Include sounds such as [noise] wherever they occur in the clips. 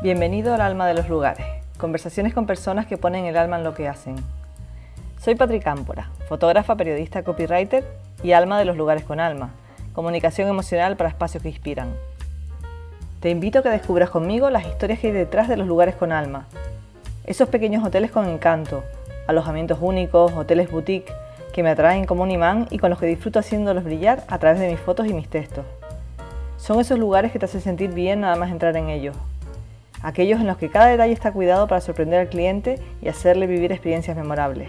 Bienvenido al alma de los lugares, conversaciones con personas que ponen el alma en lo que hacen. Soy Patrick Cámpora, fotógrafa, periodista, copywriter y alma de los lugares con alma, comunicación emocional para espacios que inspiran. Te invito a que descubras conmigo las historias que hay detrás de los lugares con alma, esos pequeños hoteles con encanto, alojamientos únicos, hoteles boutique, que me atraen como un imán y con los que disfruto haciéndolos brillar a través de mis fotos y mis textos. Son esos lugares que te hacen sentir bien nada más entrar en ellos, aquellos en los que cada detalle está cuidado para sorprender al cliente y hacerle vivir experiencias memorables.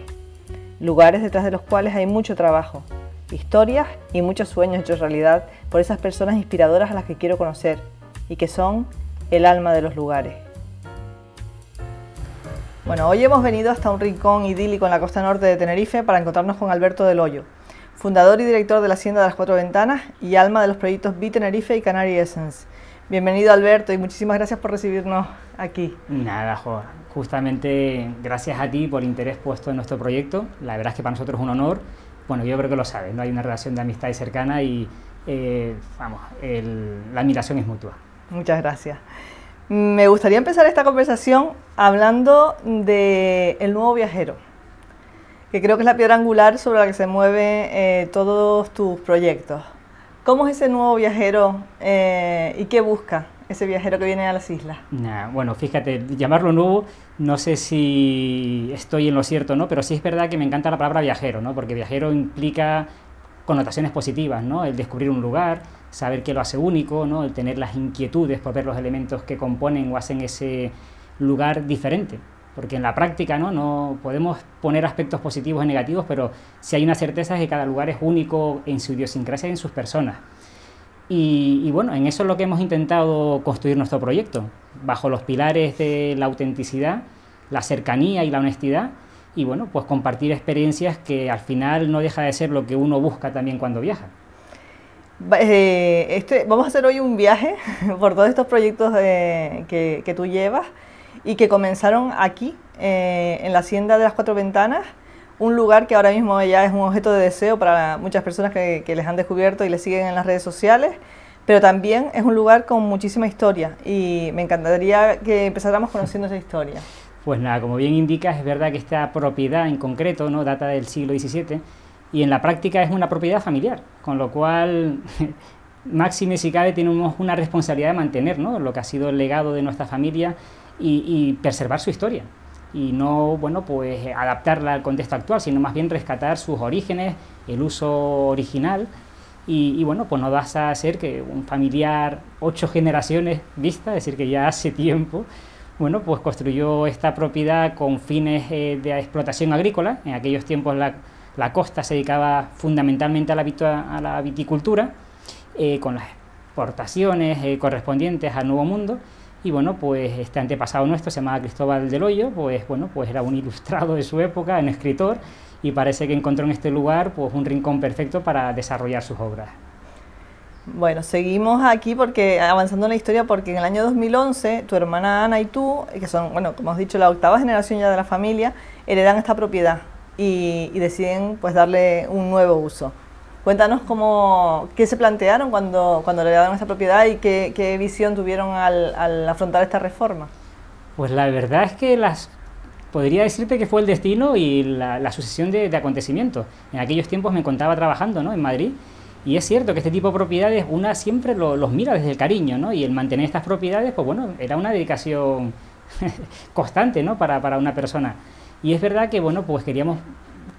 Lugares detrás de los cuales hay mucho trabajo, historias y muchos sueños hechos realidad por esas personas inspiradoras a las que quiero conocer y que son el alma de los lugares. Bueno, hoy hemos venido hasta un rincón idílico en la costa norte de Tenerife para encontrarnos con Alberto del Hoyo, fundador y director de la Hacienda de las Cuatro Ventanas y alma de los proyectos Be Tenerife y Canary Essence. Bienvenido Alberto y muchísimas gracias por recibirnos aquí. Nada, justamente gracias a ti por interés puesto en nuestro proyecto. La verdad es que para nosotros es un honor. Bueno, yo creo que lo sabes, ¿no? hay una relación de amistad y cercana y eh, vamos, la admiración es mutua. Muchas gracias. Me gustaría empezar esta conversación hablando del el nuevo viajero, que creo que es la piedra angular sobre la que se mueven eh, todos tus proyectos. ¿Cómo es ese nuevo viajero eh, y qué busca ese viajero que viene a las islas? bueno, fíjate, llamarlo nuevo, no sé si estoy en lo cierto, ¿no? Pero sí es verdad que me encanta la palabra viajero, ¿no? Porque viajero implica connotaciones positivas, ¿no? El descubrir un lugar, saber qué lo hace único, ¿no? El tener las inquietudes por ver los elementos que componen o hacen ese lugar diferente porque en la práctica ¿no? no podemos poner aspectos positivos y negativos, pero si hay una certeza es que cada lugar es único en su idiosincrasia y en sus personas. Y, bueno, en eso es lo que hemos intentado construir nuestro proyecto, bajo los pilares de la autenticidad, la cercanía y la honestidad, y bueno, pues compartir experiencias que al final no deja de ser lo que uno busca también cuando viaja. Eh, este, vamos a hacer hoy un viaje [laughs] por todos estos proyectos que, que tú llevas y que comenzaron aquí, eh, en la Hacienda de las Cuatro Ventanas, un lugar que ahora mismo ya es un objeto de deseo para muchas personas que, les han descubierto y les siguen en las redes sociales, pero también es un lugar con muchísima historia y me encantaría que empezáramos conociendo esa historia. Pues nada, como bien indicas, es verdad que esta propiedad en concreto no data del siglo XVII y en la práctica es una propiedad familiar, con lo cual [laughs] Máxime si cabe tenemos una responsabilidad de mantener ¿no? lo que ha sido el legado de nuestra familia y, preservar su historia. Y no bueno pues adaptarla al contexto actual sino más bien rescatar sus orígenes el uso original y, bueno pues no vas a ser que un familiar ocho generaciones vista es decir que ya hace tiempo bueno pues construyó esta propiedad con fines eh, de explotación agrícola. En aquellos tiempos la, costa se dedicaba fundamentalmente a la, a la viticultura eh, con las exportaciones eh, correspondientes al Nuevo Mundo y bueno, pues este antepasado nuestro se llamaba Cristóbal del Hoyo, pues bueno, pues era un ilustrado de su época, un escritor, y parece que encontró en este lugar pues un rincón perfecto para desarrollar sus obras. Bueno, seguimos aquí porque avanzando en la historia porque en el año 2011 tu hermana Ana y tú, que son, bueno, como has dicho, la octava generación ya de la familia, heredan esta propiedad y, y deciden pues darle un nuevo uso. Cuéntanos cómo, qué se plantearon cuando, cuando le dieron esta propiedad y qué, visión tuvieron al, afrontar esta reforma. Pues la verdad es que las podría decirte que fue el destino y la, sucesión de, acontecimientos. En aquellos tiempos me encontraba trabajando ¿no? en Madrid y es cierto que este tipo de propiedades una siempre los mira desde el cariño ¿no? y el mantener estas propiedades, pues bueno, era una dedicación [laughs] constante ¿no? para, para una persona. Y es verdad que bueno, pues queríamos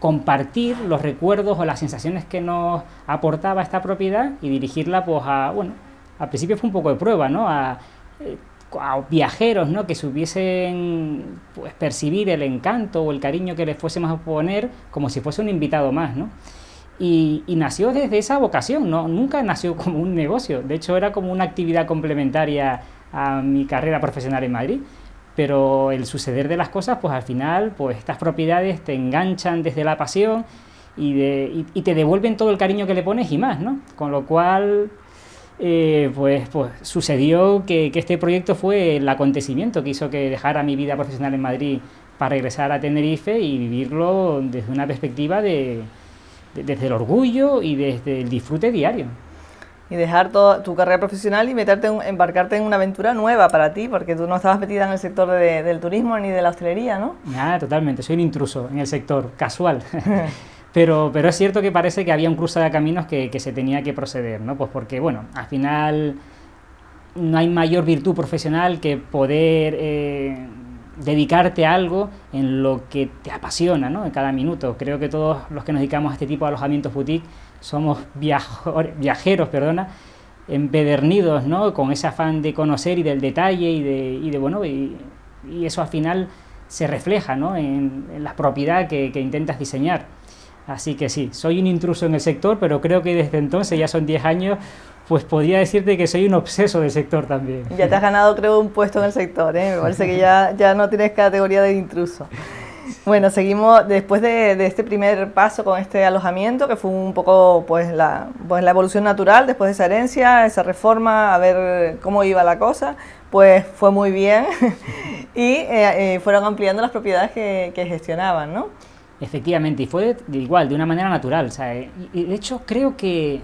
compartir los recuerdos o las sensaciones que nos aportaba esta propiedad y dirigirla pues a, bueno, al principio fue un poco de prueba, ¿no? A, eh, viajeros, ¿no? Que supiesen pues, percibir el encanto o el cariño que les fuésemos a poner como si fuese un invitado más, ¿no? Y, y, nació desde esa vocación, ¿no? Nunca nació como un negocio, de hecho era como una actividad complementaria a mi carrera profesional en Madrid pero el suceder de las cosas, pues al final, pues estas propiedades te enganchan desde la pasión y, de, y, te devuelven todo el cariño que le pones y más, ¿no? Con lo cual, eh, pues, pues sucedió que, este proyecto fue el acontecimiento que hizo que dejara mi vida profesional en Madrid para regresar a Tenerife y vivirlo desde una perspectiva de, desde el orgullo y desde el disfrute diario. Y dejar toda tu carrera profesional y meterte embarcarte en una aventura nueva para ti, porque tú no estabas metida en el sector del turismo ni de la hostelería, ¿no? Nada, totalmente, soy un intruso en el sector, casual. [laughs] pero, pero es cierto que parece que había un cruce de caminos que, que, se tenía que proceder, ¿no? Pues porque, bueno, al final no hay mayor virtud profesional que poder eh, dedicarte a algo en lo que te apasiona, ¿no? En cada minuto. Creo que todos los que nos dedicamos a este tipo de alojamientos boutique somos viajeros, perdona, empedernidos, ¿no? Con ese afán de conocer y del detalle y de, y de bueno, y, eso al final se refleja, ¿no? En, la propiedad que, que, intentas diseñar. Así que sí, soy un intruso en el sector, pero creo que desde entonces, ya son 10 años, pues podría decirte que soy un obseso del sector también. Ya te has ganado, creo, un puesto en el sector, ¿eh? Me parece que ya, ya no tienes categoría de intruso. Bueno, seguimos después de, este primer paso con este alojamiento, que fue un poco pues la, pues la evolución natural después de esa herencia, esa reforma, a ver cómo iba la cosa, pues fue muy bien [laughs] y eh, eh, fueron ampliando las propiedades que, gestionaban, ¿no? Efectivamente, y fue igual, de una manera natural. O sea, y de hecho creo que,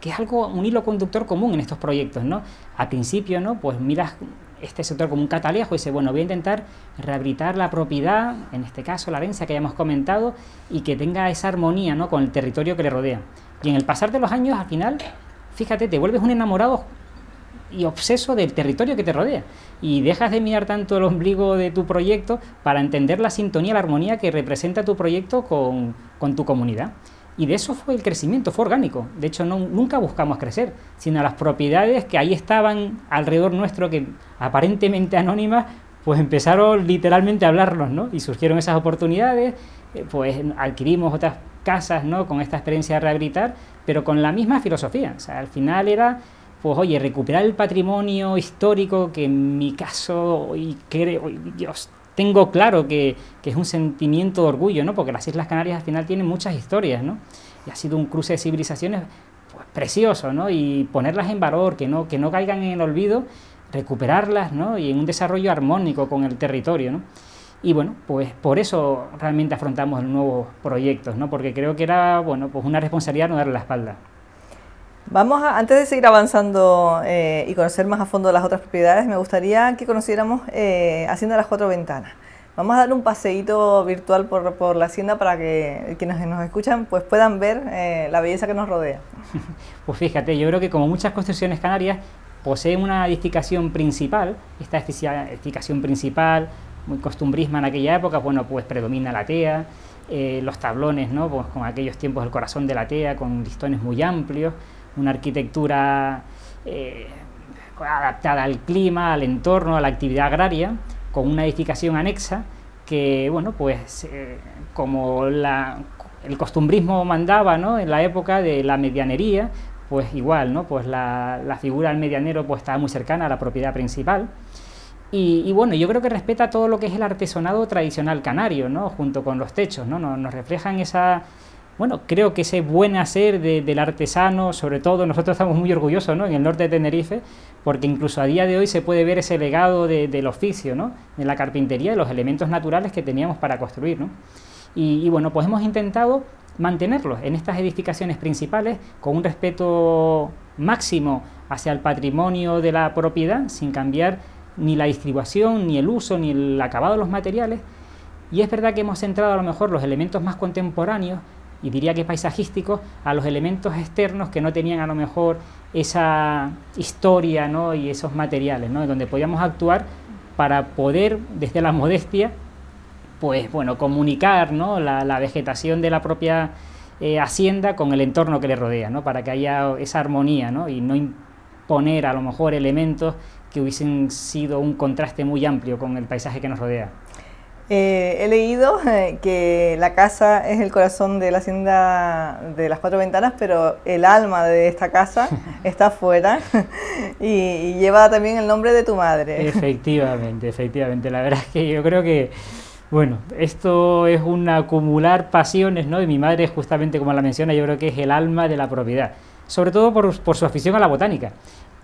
que es algo, un hilo conductor común en estos proyectos, ¿no? Al principio, ¿no? Pues miras este sector como un catalejo y dice, bueno, voy a intentar rehabilitar la propiedad, en este caso la herencia que ya hemos comentado, y que tenga esa armonía ¿no? con el territorio que le rodea. Y en el pasar de los años, al final, fíjate, te vuelves un enamorado y obseso del territorio que te rodea. Y dejas de mirar tanto el ombligo de tu proyecto para entender la sintonía, la armonía que representa tu proyecto con, con tu comunidad. Y de eso fue el crecimiento, fue orgánico. De hecho, no, nunca buscamos crecer, sino las propiedades que ahí estaban alrededor nuestro, que aparentemente anónimas, pues empezaron literalmente a hablarnos, ¿no? Y surgieron esas oportunidades, eh, pues adquirimos otras casas, ¿no? Con esta experiencia de rehabilitar, pero con la misma filosofía. O sea, al final era, pues oye, recuperar el patrimonio histórico que en mi caso, y creo, Dios, tengo claro que, es un sentimiento de orgullo, ¿no? Porque las Islas Canarias al final tienen muchas historias, ¿no? Y ha sido un cruce de civilizaciones pues, precioso, ¿no? Y ponerlas en valor, que no, que no caigan en el olvido, recuperarlas, ¿no? Y en un desarrollo armónico con el territorio, ¿no? Y bueno, pues por eso realmente afrontamos nuevos proyectos, ¿no? Porque creo que era, bueno, pues una responsabilidad no darle la espalda. Vamos a, antes de seguir avanzando eh, y conocer más a fondo las otras propiedades, me gustaría que conociéramos eh, Hacienda las Cuatro Ventanas. Vamos a dar un paseíto virtual por, por la hacienda para que quienes nos escuchan pues puedan ver eh, la belleza que nos rodea. [laughs] Pues fíjate, yo creo que como muchas construcciones canarias poseen una edificación principal, esta edificación principal, muy costumbrisma en aquella época, bueno, pues predomina la tea, los tablones, ¿no? Pues con aquellos tiempos del corazón de la tea, con listones muy amplios, una arquitectura eh, adaptada al clima, al entorno, a la actividad agraria, con una edificación anexa que, bueno, pues eh, como el costumbrismo mandaba ¿no? en la época de la medianería, pues igual, ¿no? Pues la, figura del medianero pues estaba muy cercana a la propiedad principal. Y, bueno, yo creo que respeta todo lo que es el artesonado tradicional canario, ¿no? Junto con los techos, ¿no? Nos, nos reflejan esa, bueno, creo que ese buen hacer del artesano, sobre todo nosotros estamos muy orgullosos ¿no? en el norte de Tenerife, porque incluso a día de hoy se puede ver ese legado del oficio, ¿no? de la carpintería, de los elementos naturales que teníamos para construir. ¿no? Y, bueno, pues hemos intentado mantenerlos en estas edificaciones principales con un respeto máximo hacia el patrimonio de la propiedad, sin cambiar ni la distribución, ni el uso, ni el acabado de los materiales. Y es verdad que hemos centrado a lo mejor los elementos más contemporáneos y diría que paisajísticos a los elementos externos que no tenían a lo mejor esa historia ¿no? y esos materiales, ¿no? donde podíamos actuar para poder, desde la modestia, pues bueno, comunicar ¿no? la, vegetación de la propia eh, hacienda con el entorno que le rodea, para que haya esa armonía ¿no? y no imponer a lo mejor elementos que hubiesen sido un contraste muy amplio con el paisaje que nos rodea. Eh, he leído eh, que la casa es el corazón de la hacienda de las cuatro ventanas, pero el alma de esta casa [laughs] está afuera [laughs] y, lleva también el nombre de tu madre. Efectivamente, efectivamente. La verdad es que yo creo que, bueno, esto es un acumular pasiones, ¿no? Y mi madre, justamente como la menciona, yo creo que es el alma de la propiedad, sobre todo por, por su afición a la botánica.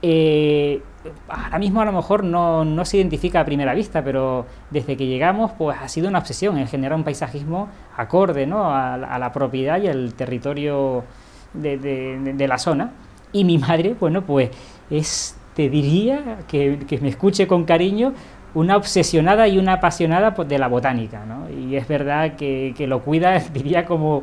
Eh, ahora mismo a lo mejor no, se identifica a primera vista, pero desde que llegamos pues ha sido una obsesión en generar un paisajismo acorde ¿no? a, la propiedad y al territorio de, la zona. Y mi madre, bueno, pues es, te diría, que, que me escuche con cariño, una obsesionada y una apasionada pues, de la botánica, ¿no? Y es verdad que, que lo cuida, [laughs] diría, como,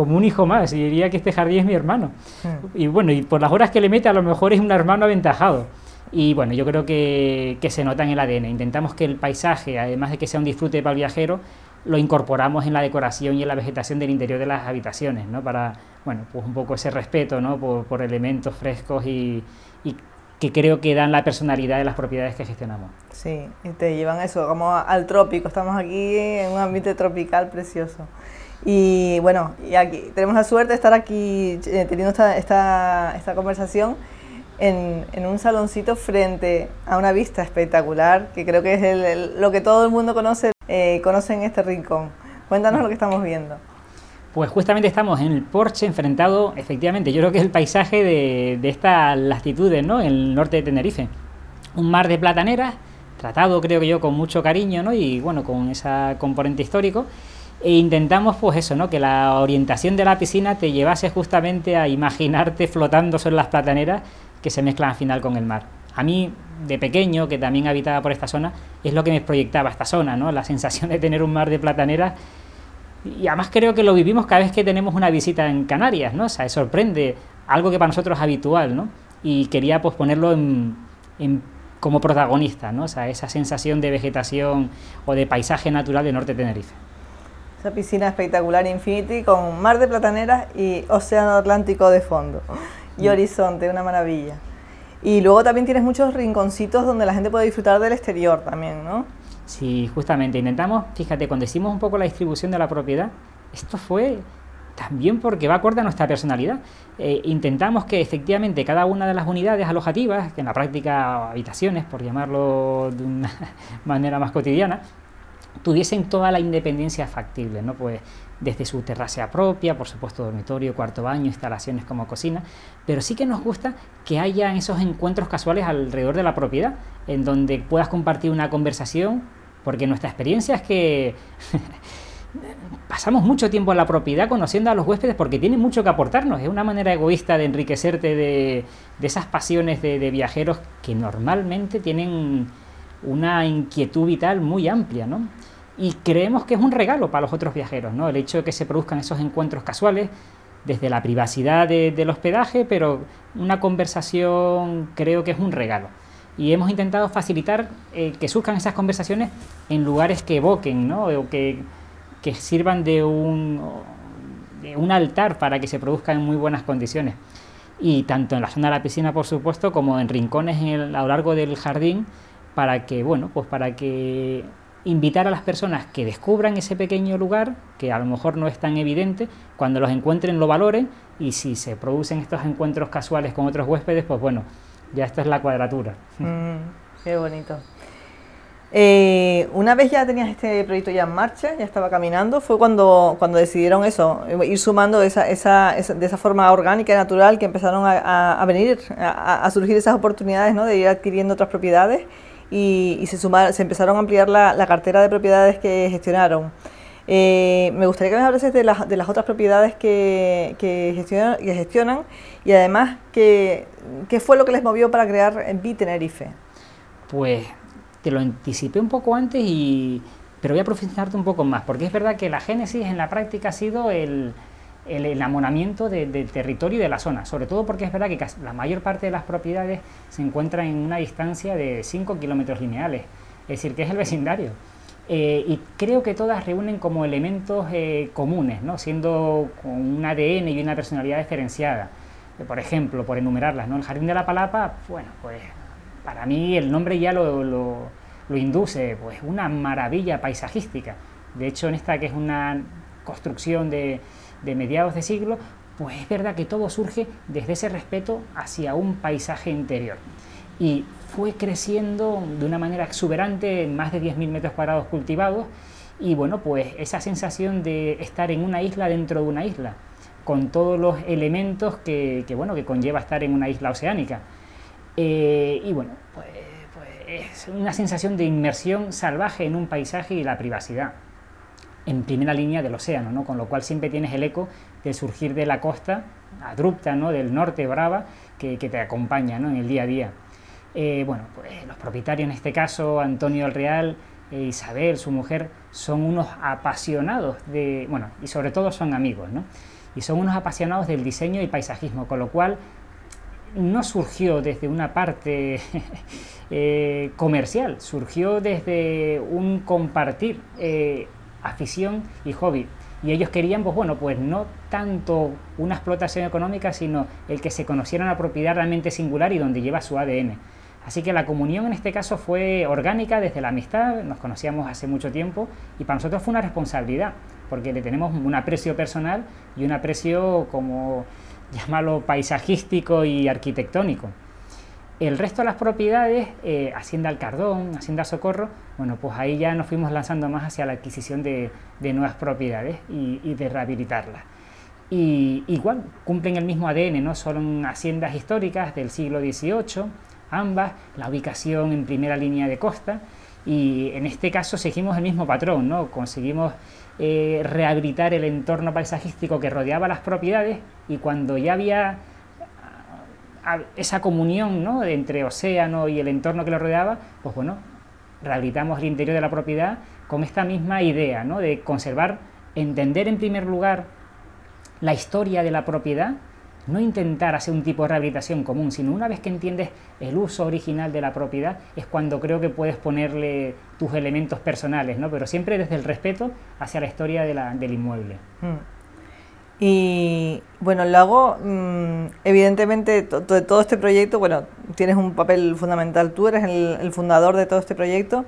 como un hijo más, y diría que este jardín es mi hermano. Hmm. Y bueno, y por las horas que le mete, a lo mejor es un hermano aventajado. Y bueno, yo creo que, que se nota en el ADN. Intentamos que el paisaje, además de que sea un disfrute para el viajero, lo incorporamos en la decoración y en la vegetación del interior de las habitaciones, ¿no? Para, bueno, pues un poco ese respeto, ¿no? Por, por elementos frescos y, y que creo que dan la personalidad de las propiedades que gestionamos. Sí, y te llevan eso, como al trópico. Estamos aquí en un ambiente tropical precioso. Y bueno, y aquí tenemos la suerte de estar aquí eh, teniendo esta, esta, esta conversación en, en, un saloncito frente a una vista espectacular, que creo que es lo que todo el mundo conoce, eh, conoce en este rincón. Cuéntanos lo que estamos viendo. Pues justamente estamos en el porche enfrentado, efectivamente, yo creo que es el paisaje de, de estas latitudes, ¿no? El norte de Tenerife. Un mar de plataneras, tratado creo que yo con mucho cariño, ¿no? Y bueno, con ese componente histórico. E intentamos, pues eso, ¿no? Que la orientación de la piscina te llevase justamente a imaginarte flotando sobre las plataneras que se mezclan al final con el mar. A mí, de pequeño, que también habitaba por esta zona, es lo que me proyectaba esta zona, ¿no? La sensación de tener un mar de plataneras y además creo que lo vivimos cada vez que tenemos una visita en Canarias, ¿no? O sorprende algo que para nosotros es habitual, ¿no? Y quería pues ponerlo en, como protagonista, ¿no? Sea, esa sensación de vegetación o de paisaje natural de Norte Tenerife. Esa piscina espectacular Infinity con mar de plataneras y océano Atlántico de fondo y mm. horizonte, una maravilla. Y luego también tienes muchos rinconcitos donde la gente puede disfrutar del exterior también, ¿no? Sí, justamente intentamos, fíjate, cuando hicimos un poco la distribución de la propiedad, esto fue también porque va acorde a nuestra personalidad. Eh, intentamos que efectivamente cada una de las unidades alojativas, que en la práctica habitaciones, por llamarlo de una [laughs] manera más cotidiana, tuviesen toda la independencia factible, ¿no? Pues desde su terraza propia, por supuesto dormitorio, cuarto baño, instalaciones como cocina, pero sí que nos gusta que haya esos encuentros casuales alrededor de la propiedad, en donde puedas compartir una conversación porque nuestra experiencia es que [laughs] pasamos mucho tiempo en la propiedad conociendo a los huéspedes porque tienen mucho que aportarnos. Es una manera egoísta de enriquecerte de, esas pasiones de, viajeros que normalmente tienen una inquietud vital muy amplia, ¿no? Y creemos que es un regalo para los otros viajeros, ¿no? El hecho de que se produzcan esos encuentros casuales desde la privacidad del hospedaje, pero una conversación creo que es un regalo y hemos intentado facilitar eh, que surjan esas conversaciones en lugares que evoquen, ¿no? o que, que sirvan de un, de un altar para que se produzcan en muy buenas condiciones. Y tanto en la zona de la piscina, por supuesto, como en rincones en a lo largo del jardín, para que, bueno, pues para que invitar a las personas que descubran ese pequeño lugar, que a lo mejor no es tan evidente, cuando los encuentren lo valoren y si se producen estos encuentros casuales con otros huéspedes, pues bueno, ya esta es la cuadratura. Mm, qué bonito. Eh, una vez ya tenías este proyecto ya en marcha, ya estaba caminando, fue cuando, cuando decidieron eso, ir sumando esa, esa, de esa forma orgánica y natural que empezaron a, a venir, a, a, surgir esas oportunidades ¿no? de ir adquiriendo otras propiedades y, y se, sumar, se empezaron a ampliar la, la cartera de propiedades que gestionaron. Eh, me gustaría que me hablases de, las, de las otras propiedades que, que, gestionan, que gestionan y además qué fue lo que les movió para crear Bi Tenerife. Pues te lo anticipé un poco antes, y, pero voy a profundizarte un poco más, porque es verdad que la génesis en la práctica ha sido el, el enamoramiento del territorio y de la zona, sobre todo porque es verdad que la mayor parte de las propiedades se encuentran en una distancia de 5 kilómetros lineales, es decir, que es el vecindario. Eh, y creo que todas reúnen como elementos eh, comunes, ¿no? siendo con un ADN y una personalidad diferenciada. Eh, por ejemplo, por enumerarlas, ¿no? el Jardín de la Palapa, bueno, pues para mí el nombre ya lo, lo, lo induce, pues una maravilla paisajística. De hecho, en esta que es una construcción de, de mediados de siglo, pues es verdad que todo surge desde ese respeto hacia un paisaje interior. Y fue creciendo de una manera exuberante, más de 10.000 metros cuadrados cultivados, y bueno, pues esa sensación de estar en una isla dentro de una isla, con todos los elementos que, bueno, que conlleva estar en una isla oceánica. Eh, y bueno, pues, pues, es una sensación de inmersión salvaje en un paisaje y la privacidad. En primera línea del océano, ¿no? con lo cual siempre tienes el eco de surgir de la costa abrupta ¿no? del norte brava que, te acompaña ¿no? en el día a día. Eh, bueno, pues los propietarios en este caso, Antonio del Real, e Isabel, su mujer, son unos apasionados de, bueno, y sobre todo son amigos, ¿no? Y son unos apasionados del diseño y paisajismo, con lo cual no surgió desde una parte [laughs] eh, comercial, surgió desde un compartir afición y hobby. Y ellos querían, pues bueno, pues no tanto una explotación económica, sino el que se conociera una propiedad realmente singular y donde lleva su ADN. Así que la comunión en este caso fue orgánica desde la amistad, nos conocíamos hace mucho tiempo y para nosotros fue una responsabilidad, porque le tenemos un aprecio personal y un aprecio como llamarlo paisajístico y arquitectónico. El resto de las propiedades, eh, Hacienda Alcardón, Hacienda Socorro, bueno, pues ahí ya nos fuimos lanzando más hacia la adquisición de, nuevas propiedades y, de rehabilitarlas. Y igual, cumplen el mismo ADN, ¿no? Son haciendas históricas del siglo XVIII, ambas, la ubicación en primera línea de costa, y en este caso seguimos el mismo patrón, ¿no? Conseguimos eh, rehabilitar el entorno paisajístico que rodeaba las propiedades y cuando ya había esa comunión ¿no? entre océano y el entorno que lo rodeaba, pues bueno, rehabilitamos el interior de la propiedad con esta misma idea ¿no? de conservar, entender en primer lugar la historia de la propiedad, no intentar hacer un tipo de rehabilitación común, sino una vez que entiendes el uso original de la propiedad, es cuando creo que puedes ponerle tus elementos personales, ¿no? pero siempre desde el respeto hacia la historia del inmueble. Mm. Y bueno, lo hago, mm, evidentemente, de todo este proyecto, bueno, tienes un papel fundamental, tú eres el, fundador de todo este proyecto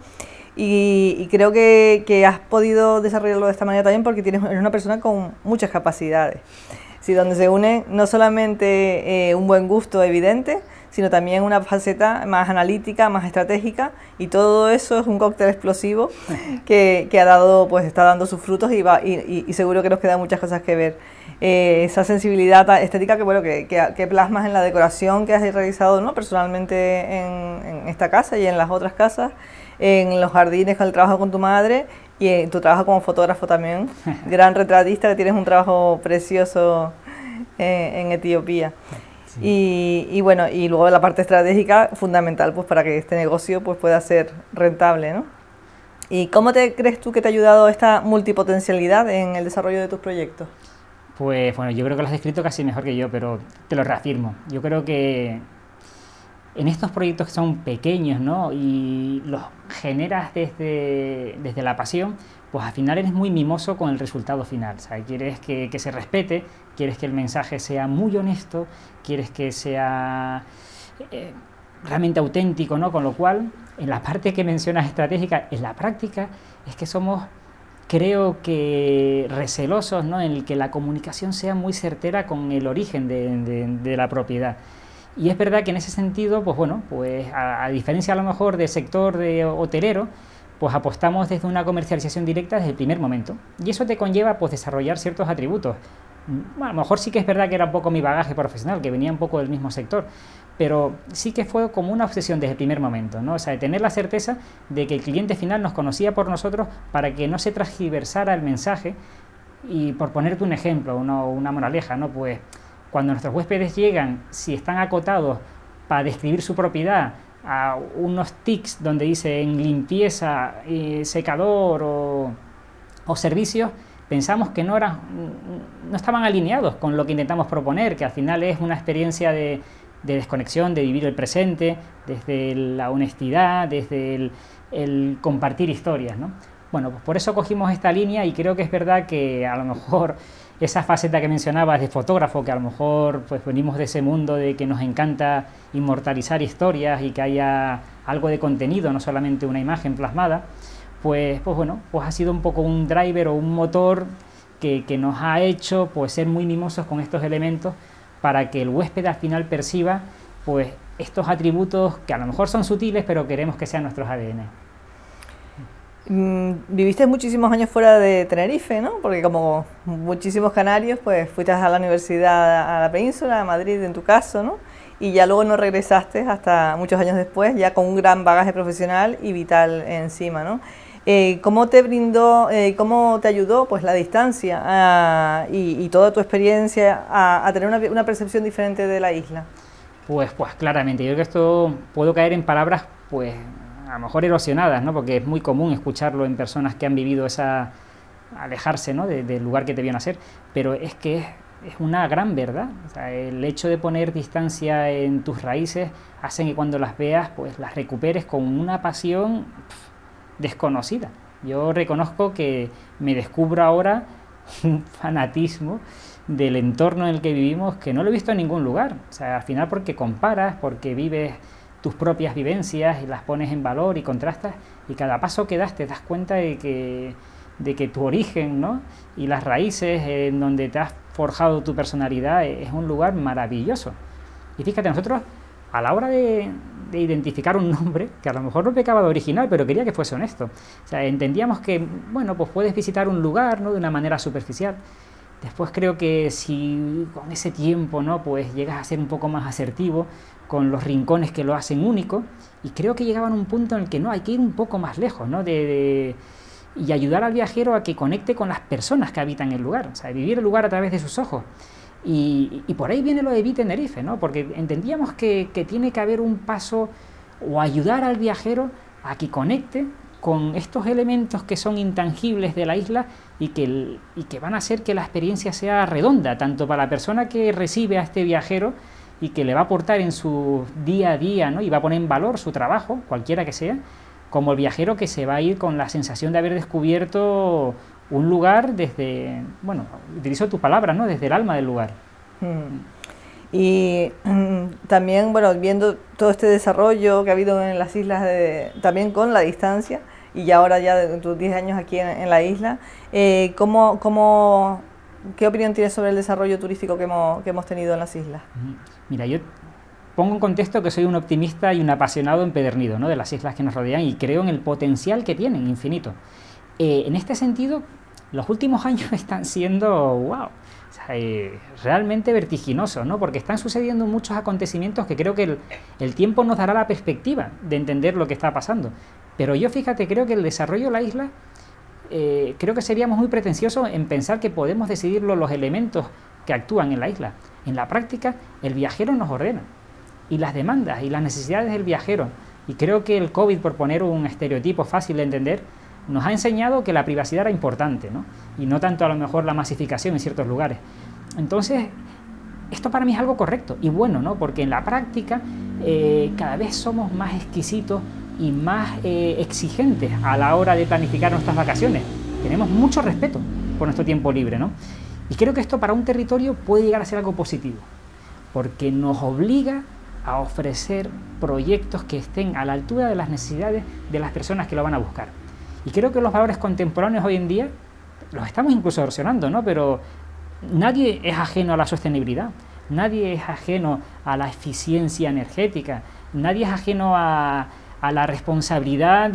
y, creo que, que, has podido desarrollarlo de esta manera también porque tienes, eres una persona con muchas capacidades, sí, donde se une no solamente eh, un buen gusto evidente, sino también una faceta más analítica, más estratégica, y todo eso es un cóctel explosivo [laughs] que, que ha dado, pues está dando sus frutos y, va, y, y seguro que nos quedan muchas cosas que ver. Eh, esa sensibilidad estética que, bueno, que, que, plasmas en la decoración que has realizado ¿no? personalmente en, esta casa y en las otras casas, en los jardines con el trabajo con tu madre y en tu trabajo como fotógrafo también, [laughs] gran retratista, que tienes un trabajo precioso eh, en Etiopía. Y, y, bueno, y luego la parte estratégica fundamental pues para que este negocio pues pueda ser rentable, ¿no? ¿Y cómo te crees tú que te ha ayudado esta multipotencialidad en el desarrollo de tus proyectos? Pues bueno, yo creo que lo has descrito casi mejor que yo, pero te lo reafirmo. Yo creo que en estos proyectos que son pequeños, ¿no? Y los generas desde, desde la pasión, pues al final eres muy mimoso con el resultado final. Sea, quieres que, que se respete, quieres que el mensaje sea muy honesto, quieres que sea eh, realmente auténtico, ¿no? Con lo cual, en la parte que mencionas estratégica, en la práctica, es que somos creo que recelosos ¿no? en el que la comunicación sea muy certera con el origen de, la propiedad. Y es verdad que en ese sentido, pues bueno, pues a, diferencia a lo mejor del sector de hotelero, pues apostamos desde una comercialización directa desde el primer momento. Y eso te conlleva pues desarrollar ciertos atributos. Bueno, a lo mejor sí que es verdad que era un poco mi bagaje profesional, que venía un poco del mismo sector, pero sí que fue como una obsesión desde el primer momento, ¿no? O sea, de tener la certeza de que el cliente final nos conocía por nosotros para que no se transgiversara el mensaje. Y por ponerte un ejemplo, una, una moraleja, ¿no? Pues cuando nuestros huéspedes llegan, si están acotados para describir su propiedad a unos tics donde dicen limpieza, eh, secador o, o servicios, pensamos que no, eran, no estaban alineados con lo que intentamos proponer, que al final es una experiencia de, de desconexión, de vivir el presente, desde la honestidad, desde el, compartir historias. ¿no? Bueno, pues por eso cogimos esta línea y creo que es verdad que a lo mejor esa faceta que mencionabas de fotógrafo, que a lo mejor pues venimos de ese mundo de que nos encanta inmortalizar historias y que haya algo de contenido, no solamente una imagen plasmada, pues, pues bueno, pues ha sido un poco un driver o un motor que, que nos ha hecho pues ser muy mimosos con estos elementos para que el huésped al final perciba pues estos atributos que a lo mejor son sutiles, pero queremos que sean nuestros ADN. Mm, viviste muchísimos años fuera de Tenerife, ¿no? Porque como muchísimos canarios, pues fuiste a la universidad a la península, a Madrid en tu caso, ¿no? Y ya luego no regresaste hasta muchos años después, ya con un gran bagaje profesional y vital encima, ¿no? Eh, ¿Cómo te brindó, eh, cómo te ayudó pues, la distancia ah, y, toda tu experiencia a, tener una, una, percepción diferente de la isla? Pues, pues claramente, yo creo que esto puedo caer en palabras pues a lo mejor erosionadas, ¿no? porque es muy común escucharlo en personas que han vivido esa alejarse ¿no? del lugar que te vio nacer, pero es que es, una gran verdad. el hecho de poner distancia en tus raíces hace que cuando las veas, pues las recuperes con una pasión desconocida. Yo reconozco que me descubro ahora [laughs] un fanatismo del entorno en el que vivimos que no lo he visto en ningún lugar. O sea, al final porque comparas, porque vives tus propias vivencias y las pones en valor y contrastas y cada paso que das te das cuenta de que, de que tu origen ¿no? y las raíces en donde te has forjado tu personalidad es un lugar maravilloso. Y fíjate, nosotros a la hora de, identificar un nombre, que a lo mejor no pecaba de original, pero quería que fuese honesto. O sea, entendíamos que, bueno, pues puedes visitar un lugar, ¿no? De una manera superficial. Después creo que si con ese tiempo, ¿no? Pues llegas a ser un poco más asertivo con los rincones que lo hacen único, y creo que llegaban a un punto en el que no, hay que ir un poco más lejos, ¿no? de, y ayudar al viajero a que conecte con las personas que habitan el lugar, o sea, vivir el lugar a través de sus ojos. Y, por ahí viene lo de Tenerife, ¿no? porque entendíamos que, tiene que haber un paso o ayudar al viajero a que conecte con estos elementos que son intangibles de la isla y que, y que van a hacer que la experiencia sea redonda, tanto para la persona que recibe a este viajero y que le va a aportar en su día a día ¿no? y va a poner en valor su trabajo, cualquiera que sea, como el viajero que se va a ir con la sensación de haber descubierto un lugar desde, bueno, utilizo tu palabra, ¿no? Desde el alma del lugar. Mm. Y mm, también, bueno, viendo todo este desarrollo que ha habido en las islas, de, también con la distancia, y ya ahora ya de tus 10 años aquí en, la isla, eh, ¿cómo, cómo, ¿qué opinión tienes sobre el desarrollo turístico que hemos, que hemos tenido en las islas? Mira, yo pongo en contexto que soy un optimista y un apasionado empedernido ¿no? de las islas que nos rodean y creo en el potencial que tienen, infinito. Eh, en este sentido, los últimos [laughs] años están siendo, wow, eh, realmente vertiginosos, ¿no? Porque están sucediendo muchos acontecimientos que creo que el, tiempo nos dará la perspectiva de entender lo que está pasando. Pero yo fíjate, creo que el desarrollo de la isla, eh, creo que seríamos muy pretenciosos en pensar que podemos decidirlo los elementos que actúan en la isla. En la práctica, el viajero nos ordena. Y las demandas y las necesidades del viajero. Y creo que el COVID, por poner un estereotipo fácil de entender, nos ha enseñado que la privacidad era importante, ¿no? y no tanto a lo mejor la masificación en ciertos lugares. Entonces, esto para mí es algo correcto y bueno, ¿no? porque en la práctica eh, cada vez somos más exquisitos y más eh, exigentes a la hora de planificar nuestras vacaciones. Tenemos mucho respeto por nuestro tiempo libre, ¿no? Y creo que esto para un territorio puede llegar a ser algo positivo, porque nos obliga a ofrecer proyectos que estén a la altura de las necesidades de las personas que lo van a buscar. Y creo que los valores contemporáneos hoy en día los estamos incluso erosionando, ¿no? Pero nadie es ajeno a la sostenibilidad, nadie es ajeno a la eficiencia energética, nadie es ajeno a, la responsabilidad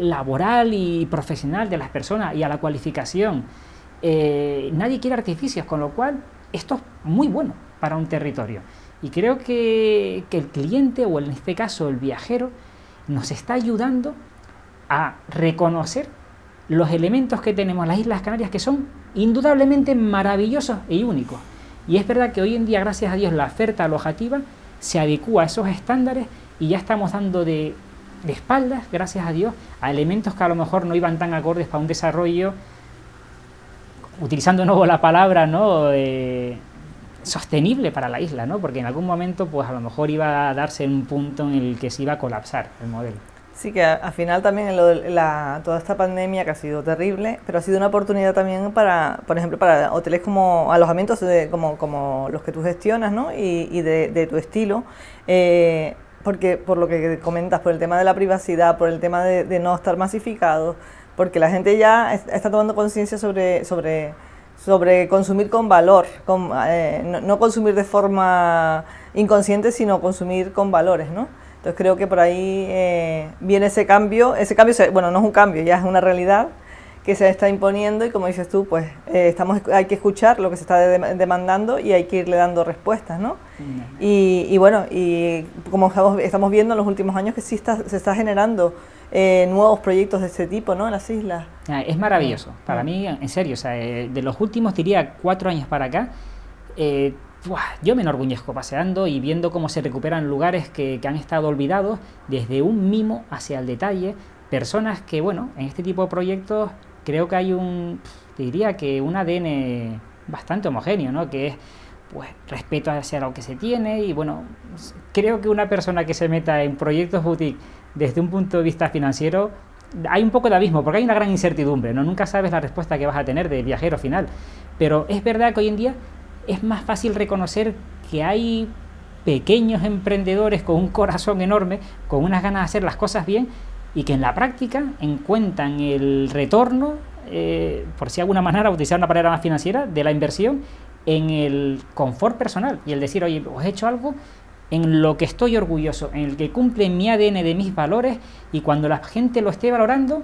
laboral y profesional de las personas y a la cualificación. Eh, nadie quiere artificios, con lo cual esto es muy bueno para un territorio. Y creo que, que el cliente, o en este caso el viajero, nos está ayudando a reconocer los elementos que tenemos en las Islas Canarias que son indudablemente maravillosos y únicos. Y es verdad que hoy en día, gracias a Dios, la oferta alojativa se adecua a esos estándares y ya estamos dando de, espaldas, gracias a Dios, a elementos que a lo mejor no iban tan acordes para un desarrollo, utilizando de nuevo la palabra, ¿no? Eh, sostenible para la isla, ¿no? Porque en algún momento, pues a lo mejor iba a darse un punto en el que se iba a colapsar el modelo. Sí, que al final también en la, toda esta pandemia que ha sido terrible, pero ha sido una oportunidad también para, por ejemplo, para hoteles como alojamientos como, como los que tú gestionas, ¿no? Y, de, tu estilo, eh, porque por lo que comentas, por el tema de la privacidad, por el tema de, no estar masificados, porque la gente ya está tomando conciencia sobre, sobre, sobre consumir con valor, con, eh, no, no consumir de forma inconsciente, sino consumir con valores, ¿no? Entonces creo que por ahí eh, viene ese cambio, ese cambio, bueno, no es un cambio, ya es una realidad que se está imponiendo y como dices tú, pues eh, estamos, hay que escuchar lo que se está demandando y hay que irle dando respuestas, ¿no? Y, bueno, y como estamos, estamos, viendo en los últimos años que sí está, se está generando eh, nuevos proyectos de este tipo ¿no? en las islas. Ah, es maravilloso. Para mí, en serio, o sea, eh, de los últimos, diría, cuatro años para acá, eh, yo me enorgullezco paseando y viendo cómo se recuperan lugares que, han estado olvidados, desde un mimo hacia el detalle, personas que, bueno, en este tipo de proyectos creo que hay un, diría que un ADN bastante homogéneo, ¿no? Que es pues respeto hacia lo que se tiene y bueno, creo que una persona que se meta en proyectos boutique desde un punto de vista financiero hay un poco de abismo porque hay una gran incertidumbre, ¿no? Nunca sabes la respuesta que vas a tener del viajero final, pero es verdad que hoy en día es más fácil reconocer que hay pequeños emprendedores con un corazón enorme, con unas ganas de hacer las cosas bien y que en la práctica encuentran el retorno, eh, por si de alguna manera utilizar una palabra más financiera, de la inversión en el confort personal y el decir, oye, os he hecho algo en lo que estoy orgulloso, en el que cumple mi ADN de mis valores y cuando la gente lo esté valorando,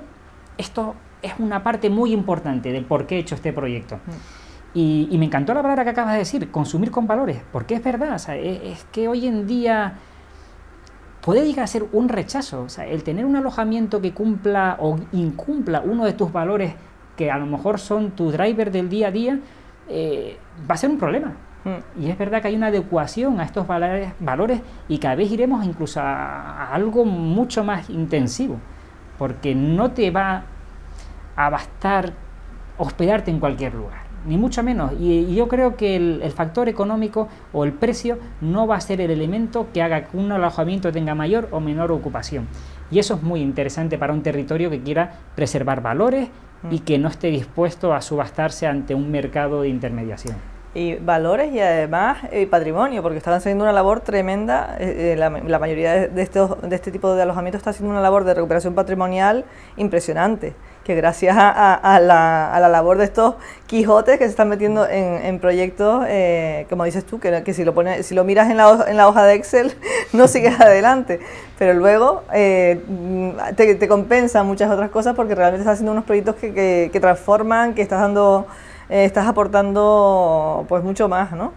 esto es una parte muy importante del por qué he hecho este proyecto. Mm. Y, me encantó la palabra que acabas de decir, consumir con valores, porque es verdad, es, que hoy en día puede llegar a ser un rechazo, o sea, el tener un alojamiento que cumpla o incumpla uno de tus valores que a lo mejor son tu driver del día a día, eh, va a ser un problema. Mm. Y es verdad que hay una adecuación a estos valores, valores y cada vez iremos incluso a, algo mucho más intensivo, porque no te va a bastar hospedarte en cualquier lugar, ni mucho menos. Y, yo creo que el, el, factor económico o el precio no va a ser el elemento que haga que un alojamiento tenga mayor o menor ocupación. Y eso es muy interesante para un territorio que quiera preservar valores y mm. que no esté dispuesto a subastarse ante un mercado de intermediación. Y valores y además eh, patrimonio, porque están haciendo una labor tremenda. Eh, eh, la, mayoría de, estos, de este tipo de alojamientos está haciendo una labor de recuperación patrimonial impresionante que gracias a, la, labor de estos Quijotes que se están metiendo en, proyectos, eh, como dices tú, que, que, si, lo pones, si lo miras en la, en la hoja de Excel [laughs] no sigues adelante, pero luego eh, te, te, compensa muchas otras cosas porque realmente estás haciendo unos proyectos que, que, transforman, que estás dando, eh, estás aportando pues mucho más, ¿no?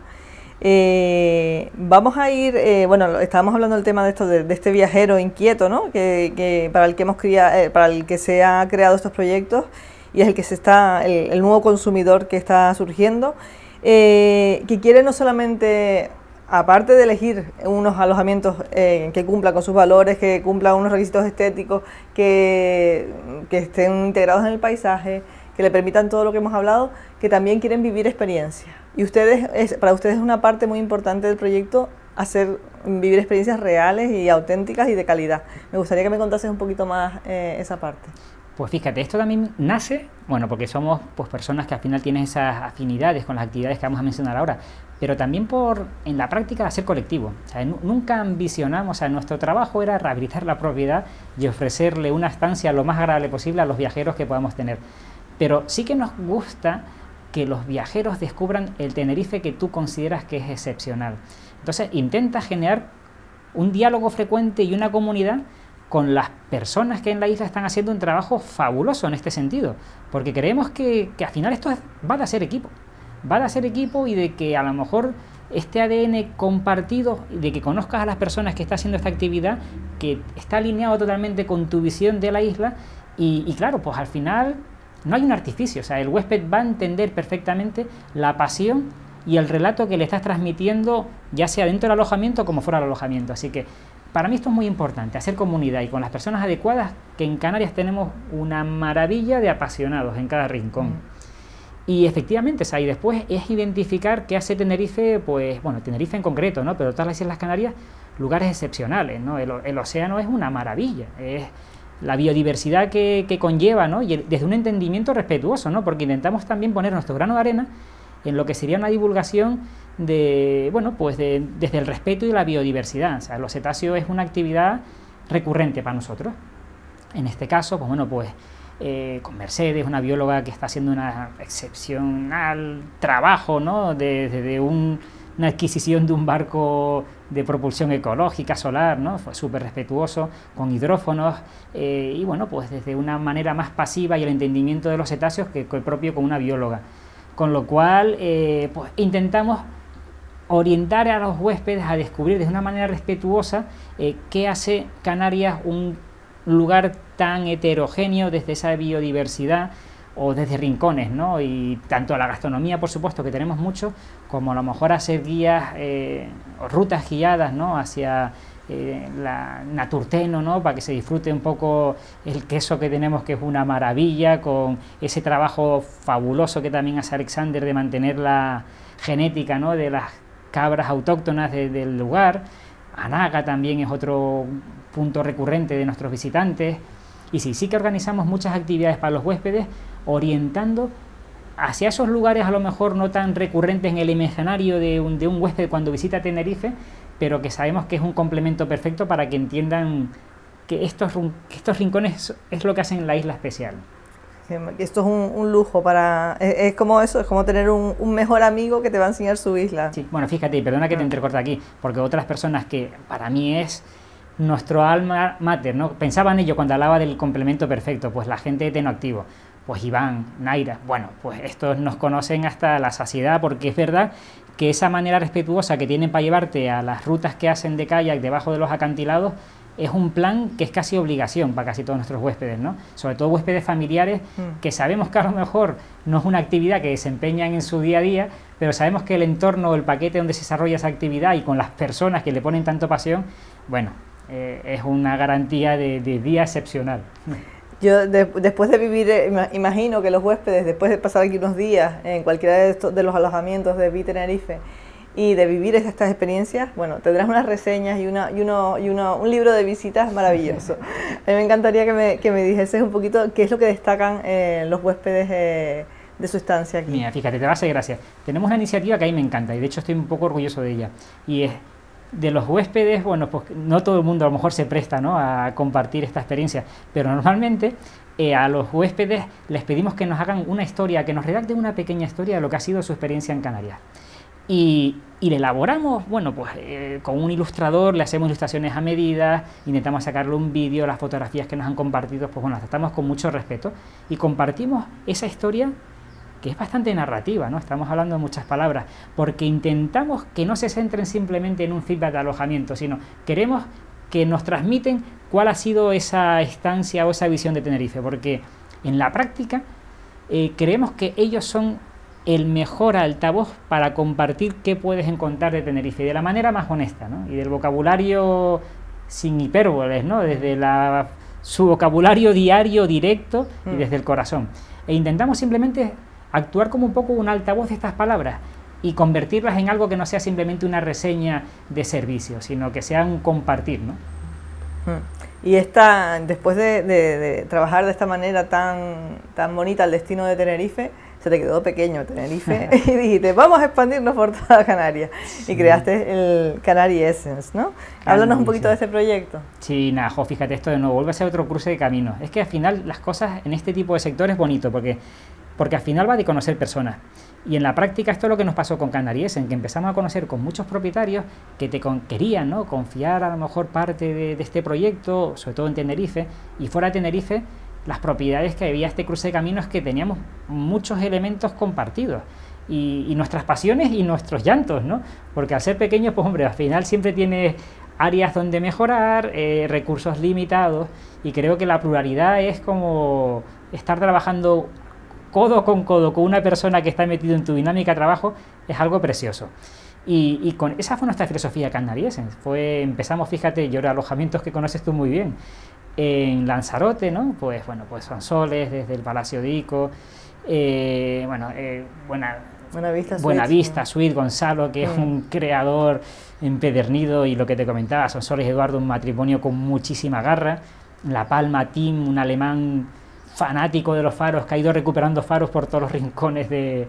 Eh, vamos a ir, eh, bueno, estábamos hablando del tema de esto, de, este viajero inquieto, ¿no? Que, para el que hemos criado, eh, para el que se ha creado estos proyectos y es el que se está, el, nuevo consumidor que está surgiendo, que quiere no solamente aparte de elegir unos alojamientos que cumplan con sus valores, que cumplan unos requisitos estéticos, que, que, estén integrados en el paisaje, que le permitan todo lo que hemos hablado, que también quieren vivir experiencias. Y ustedes, es, para ustedes es una parte muy importante del proyecto hacer vivir experiencias reales y auténticas y de calidad. Me gustaría que me contases un poquito más eh, esa parte. Pues fíjate, esto también nace, bueno, porque somos pues, personas que al final tienen esas afinidades con las actividades que vamos a mencionar ahora, pero también por, en la práctica, hacer colectivo. nunca ambicionamos, o sea, nuestro trabajo era rehabilitar la propiedad y ofrecerle una estancia lo más agradable posible a los viajeros que podamos tener. Pero sí que nos gusta que los viajeros descubran el Tenerife que tú consideras que es excepcional. Entonces intenta generar un diálogo frecuente y una comunidad con las personas que en la isla están haciendo un trabajo fabuloso en este sentido, porque creemos que, al final esto va a ser equipo, va a ser equipo y de que a lo mejor este ADN compartido, de que conozcas a las personas que están haciendo esta actividad, que está alineado totalmente con tu visión de la isla, y, y claro, pues al final no hay un artificio, o sea, el huésped va a entender perfectamente la pasión y el relato que le estás transmitiendo, ya sea dentro del alojamiento como fuera del alojamiento. Así que para mí esto es muy importante, hacer comunidad y con las personas adecuadas, que en Canarias tenemos una maravilla de apasionados en cada rincón. Mm. Y efectivamente, o y después es identificar qué hace Tenerife, pues, bueno, Tenerife en concreto, ¿no? Pero todas las Islas Canarias, lugares excepcionales, ¿no? El, el océano es una maravilla, es la biodiversidad que, conlleva, ¿no? Y desde un entendimiento respetuoso, ¿no? Porque intentamos también poner nuestro grano de arena en lo que sería una divulgación de, bueno, pues desde el respeto y la biodiversidad. O sea, los cetáceos es una actividad recurrente para nosotros. En este caso, pues bueno, pues eh, con Mercedes, una bióloga que está haciendo un excepcional trabajo, ¿no? Desde un una adquisición de un barco de propulsión ecológica solar, ¿no? Fue súper respetuoso, con hidrófonos, eh, y bueno, pues desde una manera más pasiva y el entendimiento de los cetáceos que, el propio con una bióloga. Con lo cual, eh, pues intentamos orientar a los huéspedes a descubrir de una manera respetuosa eh, qué hace Canarias un lugar tan heterogéneo desde esa biodiversidad o desde rincones, ¿no? Y tanto la gastronomía, por supuesto, que tenemos mucho, como a lo mejor hacer guías eh, o rutas guiadas, ¿no? Hacia eh, la Naturteno, ¿no? Para que se disfrute un poco el queso que tenemos, que es una maravilla, con ese trabajo fabuloso que también hace Alexander de mantener la genética, ¿no? De las cabras autóctonas del lugar. Anaga también es otro punto recurrente de nuestros visitantes. Y sí, sí que organizamos muchas actividades para los huéspedes, orientando hacia esos lugares a lo mejor no tan recurrentes en el imaginario de un, de un huésped cuando visita Tenerife, pero que sabemos que es un complemento perfecto para que entiendan que estos, estos rincones es lo que hacen la isla especial. Esto es un, lujo para... Es, como eso, es como tener un, mejor amigo que te va a enseñar su isla. Sí, bueno, fíjate, perdona que te ah. entrecorte aquí, porque otras personas que para mí es nuestro alma mater, ¿no? Pensaba en ello cuando hablaba del complemento perfecto, pues la gente de Tenoactivo, pues Iván, Naira, bueno, pues estos nos conocen hasta la saciedad porque es verdad que esa manera respetuosa que tienen para llevarte a las rutas que hacen de kayak debajo de los acantilados es un plan que es casi obligación para casi todos nuestros huéspedes, ¿no? Sobre todo huéspedes familiares mm. que sabemos que a lo mejor no es una actividad que desempeñan en su día a día, pero sabemos que el entorno, el paquete donde se desarrolla esa actividad y con las personas que le ponen tanto pasión, bueno, eh, es una garantía de, día excepcional. Yo después de vivir, eh, imagino que los huéspedes, después de pasar aquí unos días en cualquiera de, estos, de los alojamientos de Vitenerife y de vivir estas experiencias, bueno, tendrás unas reseñas y, una, y, uno, y uno, un libro de visitas maravilloso. [laughs] A mí me encantaría que me, que me dijeses un poquito qué es lo que destacan eh, los huéspedes de su estancia aquí. Mira, fíjate, te va a hacer gracia. Tenemos una iniciativa que a mí me encanta y de hecho estoy un poco orgulloso de ella. Y es de los huéspedes, bueno, pues no todo el mundo a lo mejor se presta ¿no? a compartir esta experiencia, pero normalmente eh, a los huéspedes les pedimos que nos hagan una historia, que nos redacten una pequeña historia de lo que ha sido su experiencia en Canarias. Y, y le elaboramos, bueno, pues eh, con un ilustrador, le hacemos ilustraciones a medida, intentamos sacarle un vídeo, las fotografías que nos han compartido, pues bueno, las tratamos con mucho respeto y compartimos esa historia que es bastante narrativa, ¿no? Estamos hablando de muchas palabras, porque intentamos que no se centren simplemente en un feedback de alojamiento, sino queremos que nos transmiten cuál ha sido esa estancia o esa visión de Tenerife, porque en la práctica eh, creemos que ellos son el mejor altavoz para compartir qué puedes encontrar de Tenerife de la manera más honesta, ¿no? Y del vocabulario sin hipérboles, ¿no? Desde la, su vocabulario diario, directo y mm. desde el corazón. E intentamos simplemente actuar como un poco un altavoz de estas palabras y convertirlas en algo que no sea simplemente una reseña de servicio, sino que sea un compartir, ¿no? Hmm. Y esta, después de, trabajar de esta manera tan, tan bonita el destino de Tenerife, se te quedó pequeño Tenerife [laughs] y dijiste, vamos a expandirnos por toda Canarias. Y creaste el Canary Essence, ¿no? Háblanos un poquito de este proyecto. Sí, nada, fíjate esto de nuevo, vuelve a ser otro cruce de camino. Es que al final las cosas en este tipo de sectores es bonito, porque porque al final va de conocer personas. Y en la práctica esto es lo que nos pasó con Canarias, en que empezamos a conocer con muchos propietarios que te querían ¿no? confiar a lo mejor parte de, este proyecto, sobre todo en Tenerife, y fuera de Tenerife, las propiedades que había este cruce de caminos que teníamos muchos elementos compartidos. Y, nuestras pasiones y nuestros llantos, ¿no? Porque al ser pequeños, pues hombre, al final siempre tienes áreas donde mejorar, eh, recursos limitados, y creo que la pluralidad es como estar trabajando codo con codo con una persona que está metido en tu dinámica de trabajo es algo precioso. Y, con esa fue nuestra filosofía canadiense. Fue, empezamos, fíjate, yo alojamientos que conoces tú muy bien. En Lanzarote, ¿no? Pues bueno, pues son soles desde el Palacio de Ico. Eh, bueno, eh, buena, Buena Vista, Buena Vista Suite, Gonzalo, que es un creador empedernido, y lo que te comentaba, son Soles Eduardo, un matrimonio con muchísima garra. La Palma Team, un alemán fanático de los faros, que ha ido recuperando faros por todos los rincones de,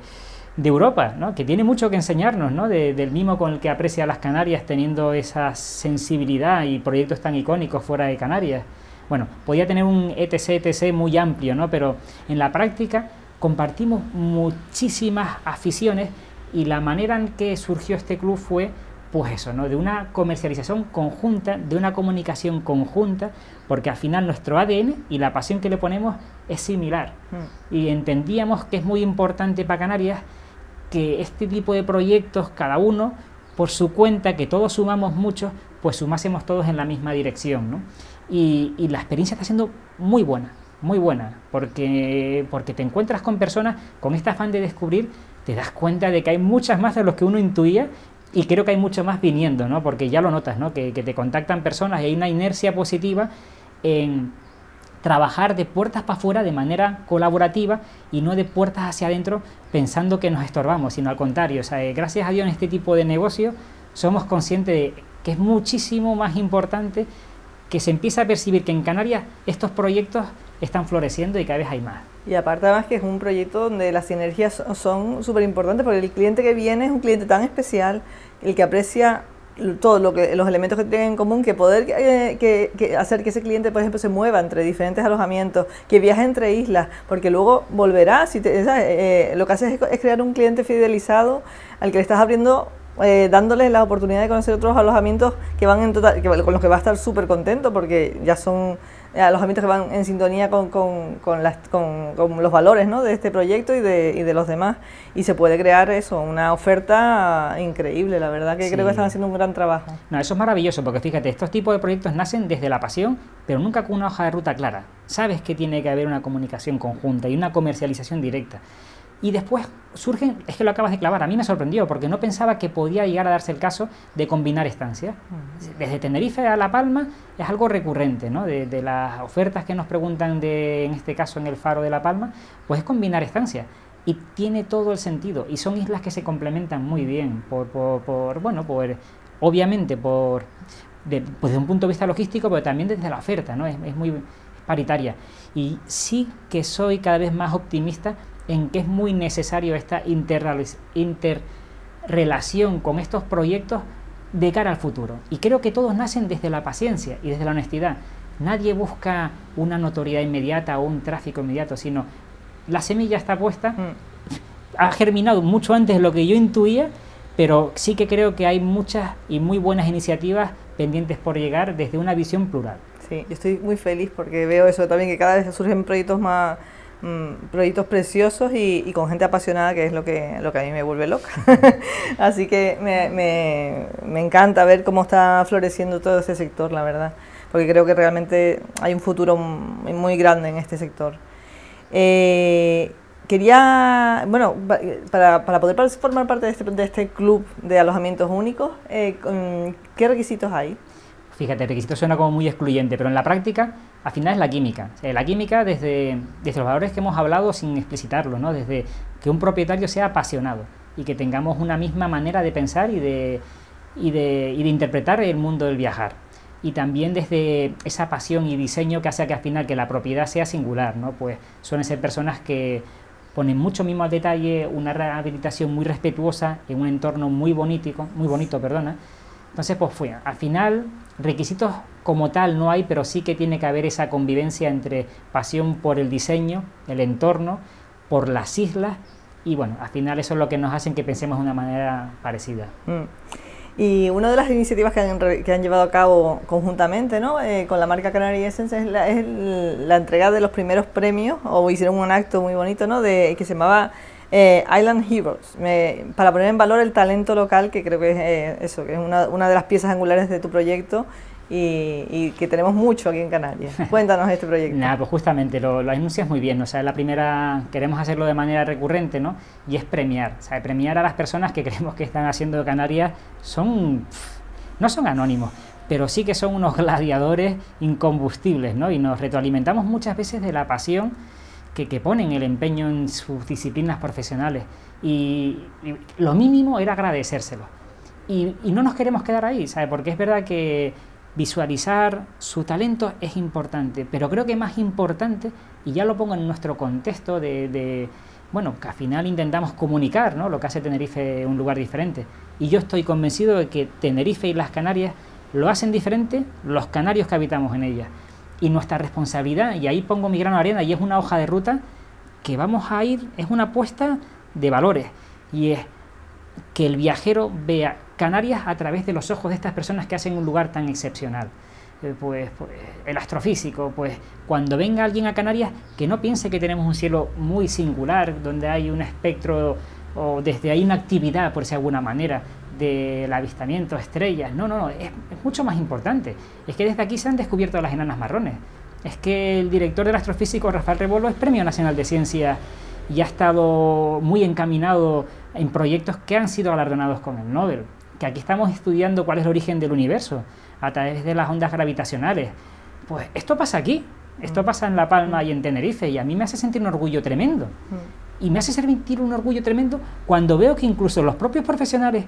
Europa, ¿no? que tiene mucho que enseñarnos, ¿no? del mismo con el que aprecia las Canarias, teniendo esa sensibilidad y proyectos tan icónicos fuera de Canarias. Bueno, podía tener un etc, etc muy amplio, ¿no? pero en la práctica compartimos muchísimas aficiones y la manera en que surgió este club fue pues eso, ¿no? de una comercialización conjunta, de una comunicación conjunta, porque al final nuestro ADN y la pasión que le ponemos es similar. Mm. Y entendíamos que es muy importante para Canarias que este tipo de proyectos, cada uno por su cuenta, que todos sumamos mucho, pues sumásemos todos en la misma dirección. ¿no? y, y la experiencia está siendo muy buena, muy buena, porque, porque te encuentras con personas con este afán de descubrir, te das cuenta de que hay muchas más de los que uno intuía y creo que hay mucho más viniendo, ¿no? porque ya lo notas, ¿no? que, que te contactan personas y hay una inercia positiva en trabajar de puertas para afuera de manera colaborativa y no de puertas hacia adentro pensando que nos estorbamos, sino al contrario. O sea, eh, gracias a Dios en este tipo de negocio somos conscientes de que es muchísimo más importante que se empiece a percibir que en Canarias estos proyectos están floreciendo y cada vez hay más. Y aparte además que es un proyecto donde las sinergias son súper importantes porque el cliente que viene es un cliente tan especial, el que aprecia todo lo que los elementos que tienen en común que poder eh, que, hacer que ese cliente por ejemplo se mueva entre diferentes alojamientos que viaje entre islas porque luego volverá si te, eh, lo que haces es, crear un cliente fidelizado al que le estás abriendo eh, dándoles la oportunidad de conocer otros alojamientos que van en total, que, con los que va a estar súper contento porque ya son alojamientos que van en sintonía con, con, con, las, con, los valores ¿no? de este proyecto y de, y de los demás. Y se puede crear eso, una oferta increíble, la verdad que creo que están haciendo un gran trabajo. No, eso es maravilloso, porque fíjate, estos tipos de proyectos nacen desde la pasión, pero nunca con una hoja de ruta clara. Sabes que tiene que haber una comunicación conjunta y una comercialización directa. Y después surgen, es que lo acabas de clavar, a mí me sorprendió porque no pensaba que podía llegar a darse el caso de combinar estancias. Desde Tenerife a La Palma es algo recurrente, ¿no? De, las ofertas que nos preguntan, de, en este caso en el Faro de La Palma, pues es combinar estancias. Y tiene todo el sentido. Y son islas que se complementan muy bien, por, por, bueno, por, obviamente por, pues desde un punto de vista logístico, pero también desde la oferta, ¿no? Es, es muy paritaria. Y sí que soy cada vez más optimista en que es muy necesario esta interrelación con estos proyectos de cara al futuro. Y creo que todos nacen desde la paciencia y desde la honestidad. Nadie busca una notoriedad inmediata o un tráfico inmediato, sino la semilla está puesta, mm. ha germinado mucho antes de lo que yo intuía, pero sí que creo que hay muchas y muy buenas iniciativas pendientes por llegar desde una visión plural. Sí, yo estoy muy feliz porque veo eso también, que cada vez surgen proyectos más, Mm, proyectos preciosos y, con gente apasionada, que es lo que, lo que a mí me vuelve loca. [laughs] Así que me, me, me, encanta ver cómo está floreciendo todo ese sector, la verdad, porque creo que realmente hay un futuro muy grande en este sector. Eh, quería, bueno, para, para, poder formar parte de este, de este club de alojamientos únicos, eh, ¿qué requisitos hay? Fíjate, el requisito suena como muy excluyente, pero en la práctica, al final es la química. la química desde, desde los valores que hemos hablado sin explicitarlo, ¿no? desde que un propietario sea apasionado y que tengamos una misma manera de pensar y de, y de, y de interpretar el mundo del viajar. Y también desde esa pasión y diseño que hace que al final que la propiedad sea singular, ¿no? Pues suelen ser personas que ponen mucho mismo al detalle, una rehabilitación muy respetuosa en un entorno muy bonito, muy bonito, perdona. Entonces, pues fue, al final Requisitos como tal no hay, pero sí que tiene que haber esa convivencia entre pasión por el diseño, el entorno, por las islas y bueno, al final eso es lo que nos hace que pensemos de una manera parecida. Mm. Y una de las iniciativas que han, que han llevado a cabo conjuntamente ¿no? Eh, con la marca Canary Essence es, la, es la, entrega de los primeros premios, o hicieron un acto muy bonito ¿no? de, que se llamaba eh, Island Heroes, para poner en valor el talento local, que creo que es eh, eso, que es una, una, de las piezas angulares de tu proyecto y, que tenemos mucho aquí en Canarias. [laughs] Cuéntanos este proyecto. Nada, pues justamente lo, lo, anuncias muy bien, o sea, la primera, queremos hacerlo de manera recurrente, ¿no? Y es premiar, o sea, premiar a las personas que [laughs] creemos que están haciendo de Canarias, son, no son anónimos, pero sí que son unos gladiadores incombustibles, ¿no? Y nos retroalimentamos muchas veces de la pasión que, ponen el empeño en sus disciplinas profesionales. Y, lo mínimo era agradecérselo. Y, no nos queremos quedar ahí, ¿sabe? Porque es verdad que visualizar su talento es importante, pero creo que más importante, y ya lo pongo en nuestro contexto de, bueno, que al final intentamos comunicar, ¿no? Lo que hace Tenerife un lugar diferente. Y yo estoy convencido de que Tenerife y las Canarias lo hacen diferente los canarios que habitamos en ellas y nuestra responsabilidad, y ahí pongo mi grano de arena, y es una hoja de ruta que vamos a ir, es una apuesta de valores, y es que el viajero vea Canarias a través de los ojos de estas personas que hacen un lugar tan excepcional. Eh, pues, pues, el astrofísico, pues cuando venga alguien a Canarias, que no piense que tenemos un cielo muy singular, donde hay un espectro o desde ahí una actividad, por si alguna manera, del avistamiento, estrellas. No, no, no, es, mucho más importante. Es que desde aquí se han descubierto las enanas marrones. Es que el director del astrofísico Rafael Rebolo es Premio Nacional de Ciencia y ha estado muy encaminado en proyectos que han sido galardonados con el Nobel. Que aquí estamos estudiando cuál es el origen del universo a través de las ondas gravitacionales. Pues esto pasa aquí, esto mm. pasa en La Palma y en Tenerife y a mí me hace sentir un orgullo tremendo. Mm. Y me hace sentir un orgullo tremendo cuando veo que incluso los propios profesionales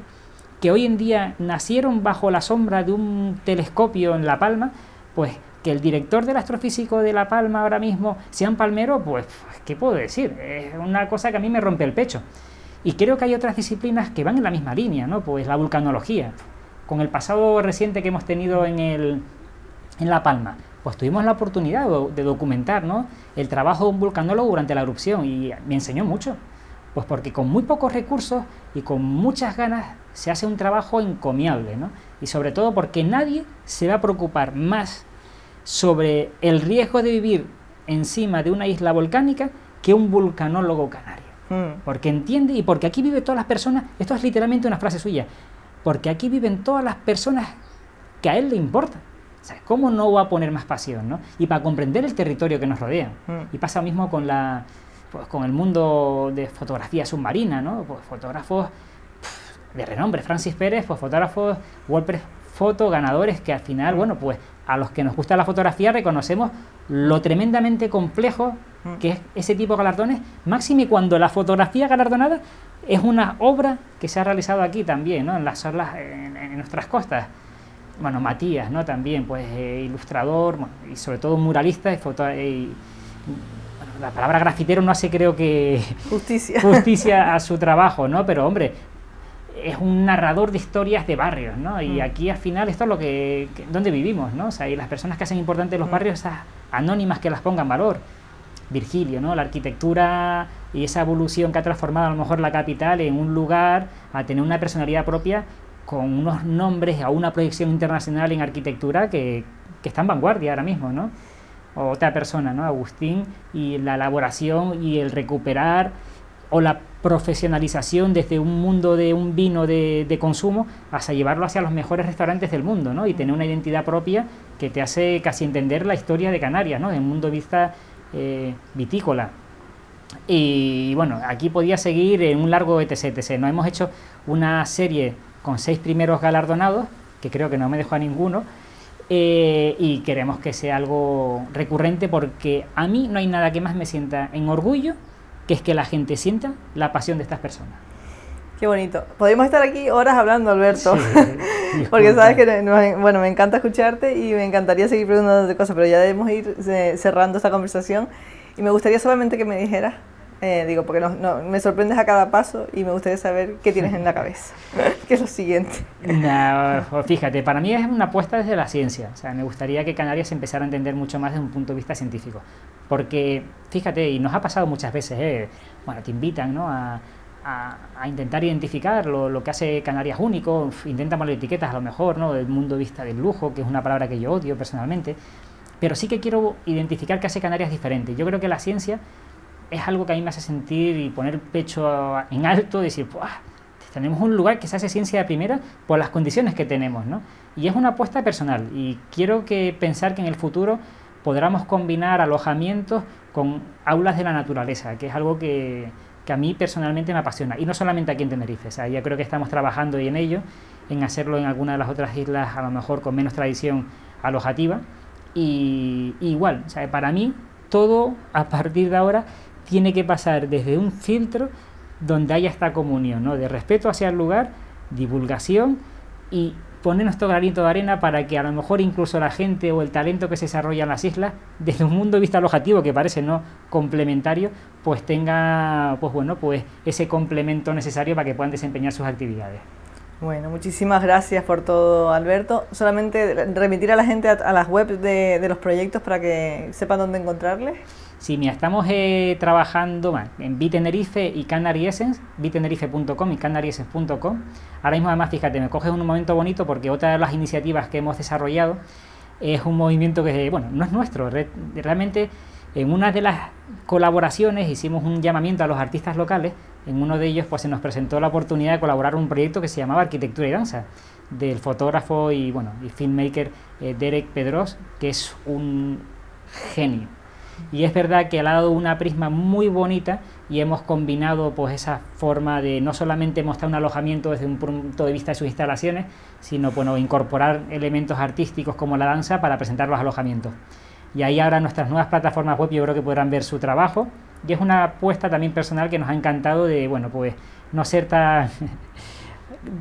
que hoy en día nacieron bajo la sombra de un telescopio en La Palma, pues que el director del astrofísico de La Palma ahora mismo sea un palmero, pues, ¿qué puedo decir? Es una cosa que a mí me rompe el pecho. Y creo que hay otras disciplinas que van en la misma línea, ¿no? Pues la vulcanología. Con el pasado reciente que hemos tenido en, el, en La Palma, pues tuvimos la oportunidad de documentar ¿no? el trabajo de un vulcanólogo durante la erupción y me enseñó mucho. Pues porque con muy pocos recursos y con muchas ganas se hace un trabajo encomiable, ¿no? Y sobre todo porque nadie se va a preocupar más sobre el riesgo de vivir encima de una isla volcánica que un vulcanólogo canario. Hmm. Porque entiende y porque aquí viven todas las personas, esto es literalmente una frase suya, porque aquí viven todas las personas que a él le importan. ¿Cómo no va a poner más pasión? ¿no? Y para comprender el territorio que nos rodea. Hmm. Y pasa lo mismo con la, pues, con el mundo de fotografía submarina, ¿no? Pues fotógrafos de renombre, Francis Pérez, pues fotógrafos WordPress Foto ganadores que al final, bueno, pues a los que nos gusta la fotografía reconocemos lo tremendamente complejo mm. que es ese tipo de galardones, máxime cuando la fotografía galardonada es una obra que se ha realizado aquí también, ¿no? En las en, nuestras costas. Bueno, Matías, ¿no? También, pues, eh, ilustrador y sobre todo muralista y, foto, y la palabra grafitero no hace creo que justicia. justicia a su trabajo, ¿no? Pero hombre, es un narrador de historias de barrios, ¿no? Y mm. aquí al final esto es lo que, donde vivimos, ¿no? O sea, y las personas que hacen importantes los mm. barrios, esas anónimas que las pongan valor. Virgilio, ¿no? La arquitectura y esa evolución que ha transformado a lo mejor la capital en un lugar a tener una personalidad propia con unos nombres a una proyección internacional en arquitectura que, que está en vanguardia ahora mismo, ¿no? otra persona, ¿no? Agustín, y la elaboración y el recuperar o la profesionalización desde un mundo de un vino de, consumo hasta llevarlo hacia los mejores restaurantes del mundo, ¿no? Y tener una identidad propia que te hace casi entender la historia de Canarias, ¿no? En un mundo vista eh, vitícola. Y bueno, aquí podía seguir en un largo etc, etc. ¿no? Hemos hecho una serie con seis primeros galardonados, que creo que no me dejó a ninguno, eh, y queremos que sea algo recurrente porque a mí no hay nada que más me sienta en orgullo que es que la gente sienta la pasión de estas personas. Qué bonito. Podríamos estar aquí horas hablando, Alberto. [laughs] porque sabes que bueno, me encanta escucharte y me encantaría seguir preguntándote cosas, pero ya debemos ir eh, cerrando esta conversación. Y me gustaría solamente que me dijeras eh, digo, porque no, me sorprendes a cada paso y me gustaría saber qué tienes en la [laughs] cabeza, [laughs] qué es lo siguiente. Pues fíjate, para mí es una apuesta desde la ciencia. O sea, me gustaría que Canarias empezara a entender mucho más desde un punto de vista científico. Porque, fíjate, y nos ha pasado muchas veces, eh, bueno, te invitan ¿no? a, a, intentar identificar lo, lo, que hace Canarias único, intentan poner etiquetas a lo mejor, ¿no? Del mundo vista del lujo, que es una palabra que yo odio personalmente. Pero sí que quiero identificar qué hace Canarias diferente. Yo creo que la ciencia es algo que a mí me hace sentir y poner el pecho en alto, decir, tenemos un lugar que se hace ciencia de primera por las condiciones que tenemos, ¿no? Y es una apuesta personal y quiero que pensar que en el futuro podamos combinar alojamientos con aulas de la naturaleza, que es algo que, que, a mí personalmente me apasiona. Y no solamente aquí en Tenerife, o sea, ya creo que estamos trabajando y en ello, en hacerlo en alguna de las otras islas, a lo mejor con menos tradición alojativa. Y, y igual, o sea, para mí todo a partir de ahora tiene que pasar desde un filtro donde haya esta comunión, ¿no? De respeto hacia el lugar, divulgación y poner nuestro granito de arena para que a lo mejor incluso la gente o el talento que se desarrolla en las islas, [laughs] desde un mundo de vista alojativo que parece no complementario, pues tenga pues bueno, pues ese complemento necesario para que puedan desempeñar sus actividades. Bueno, muchísimas gracias por todo, Alberto. Solamente remitir a la gente a, las webs de, de los proyectos para que sepan dónde encontrarles. Sí, mira, estamos eh, trabajando en Bitenerife y Canary Essence, bitenerife.com y canaryessence.com. Ahora mismo, además, fíjate, me coges un momento bonito porque otra de las iniciativas que hemos desarrollado es un movimiento que, bueno, no es nuestro. realmente, en una de las colaboraciones hicimos un llamamiento a los artistas locales en uno de ellos pues se nos presentó la oportunidad de colaborar un proyecto que se llamaba Arquitectura y Danza, del fotógrafo y, bueno, y filmmaker eh, Derek Pedros, que es un genio. Y es verdad que ha dado una prisma muy bonita y hemos combinado pues esa forma de no solamente mostrar un alojamiento desde un punto de vista de sus instalaciones, sino bueno, incorporar elementos artísticos como la danza para presentar los alojamientos. Y ahí ahora nuestras nuevas plataformas web yo creo que podrán ver su trabajo y es una apuesta también personal que nos ha encantado de, bueno, pues no ser tan,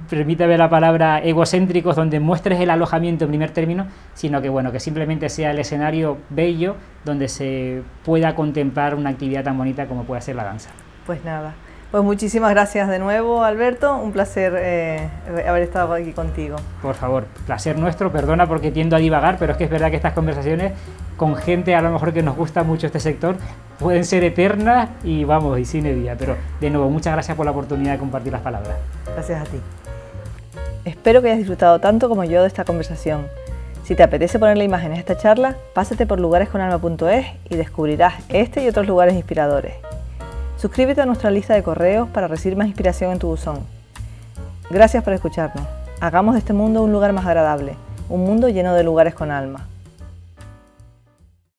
permítame la palabra, egocéntricos, donde muestres el alojamiento en primer término, sino que, bueno, que simplemente sea el escenario bello donde se pueda contemplar una actividad tan bonita como puede ser la danza. Pues nada, pues muchísimas gracias de nuevo, Alberto. Un placer eh, haber estado aquí contigo. Por favor, placer nuestro. Perdona porque tiendo a divagar, pero es que es verdad que estas conversaciones con gente a lo mejor que nos gusta mucho este sector pueden ser eternas y vamos, y sin día. Pero de nuevo, muchas gracias por la oportunidad de compartir las palabras. Gracias a ti. Espero que hayas disfrutado tanto como yo de esta conversación. Si te apetece ponerle imagen a esta charla, pásate por lugaresconalma.es y descubrirás este y otros lugares inspiradores. Suscríbete a nuestra lista de correos para recibir más inspiración en tu buzón. Gracias por escucharnos. Hagamos de este mundo un lugar más agradable, un mundo lleno de lugares con alma.